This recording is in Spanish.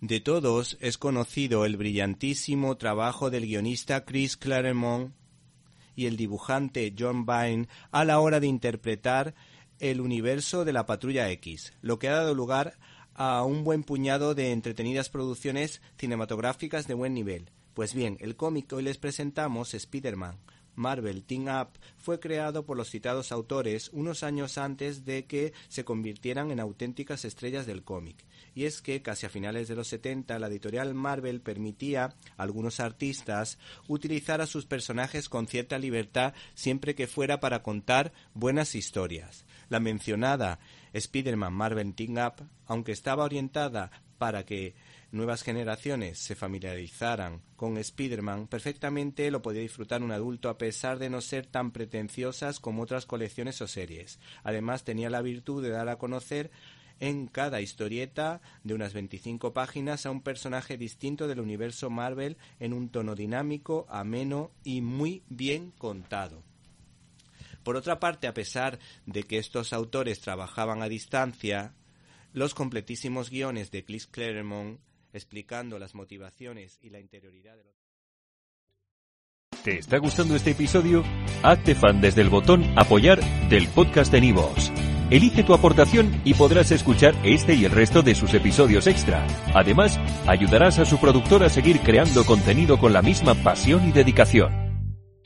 De todos es conocido el brillantísimo trabajo del guionista Chris Claremont y el dibujante John Byrne a la hora de interpretar el universo de la Patrulla X, lo que ha dado lugar a un buen puñado de entretenidas producciones cinematográficas de buen nivel. Pues bien, el cómic que hoy les presentamos, Spider-Man, Marvel Team Up fue creado por los citados autores unos años antes de que se convirtieran en auténticas estrellas del cómic. Y es que casi a finales de los 70 la editorial Marvel permitía a algunos artistas utilizar a sus personajes con cierta libertad siempre que fuera para contar buenas historias. La mencionada Spider-Man Marvel Team Up, aunque estaba orientada para que nuevas generaciones se familiarizaran con Spider-Man, perfectamente lo podía disfrutar un adulto a pesar de no ser tan pretenciosas como otras colecciones o series. Además tenía la virtud de dar a conocer en cada historieta de unas 25 páginas a un personaje distinto del universo Marvel en un tono dinámico, ameno y muy bien contado. Por otra parte, a pesar de que estos autores trabajaban a distancia, los completísimos guiones de Chris Claremont explicando las motivaciones y la interioridad de los... ¿Te está gustando este episodio? Hazte fan desde el botón Apoyar del podcast de Nivos. Elige tu aportación y podrás escuchar este y el resto de sus episodios extra. Además, ayudarás a su productor a seguir creando contenido con la misma pasión y dedicación.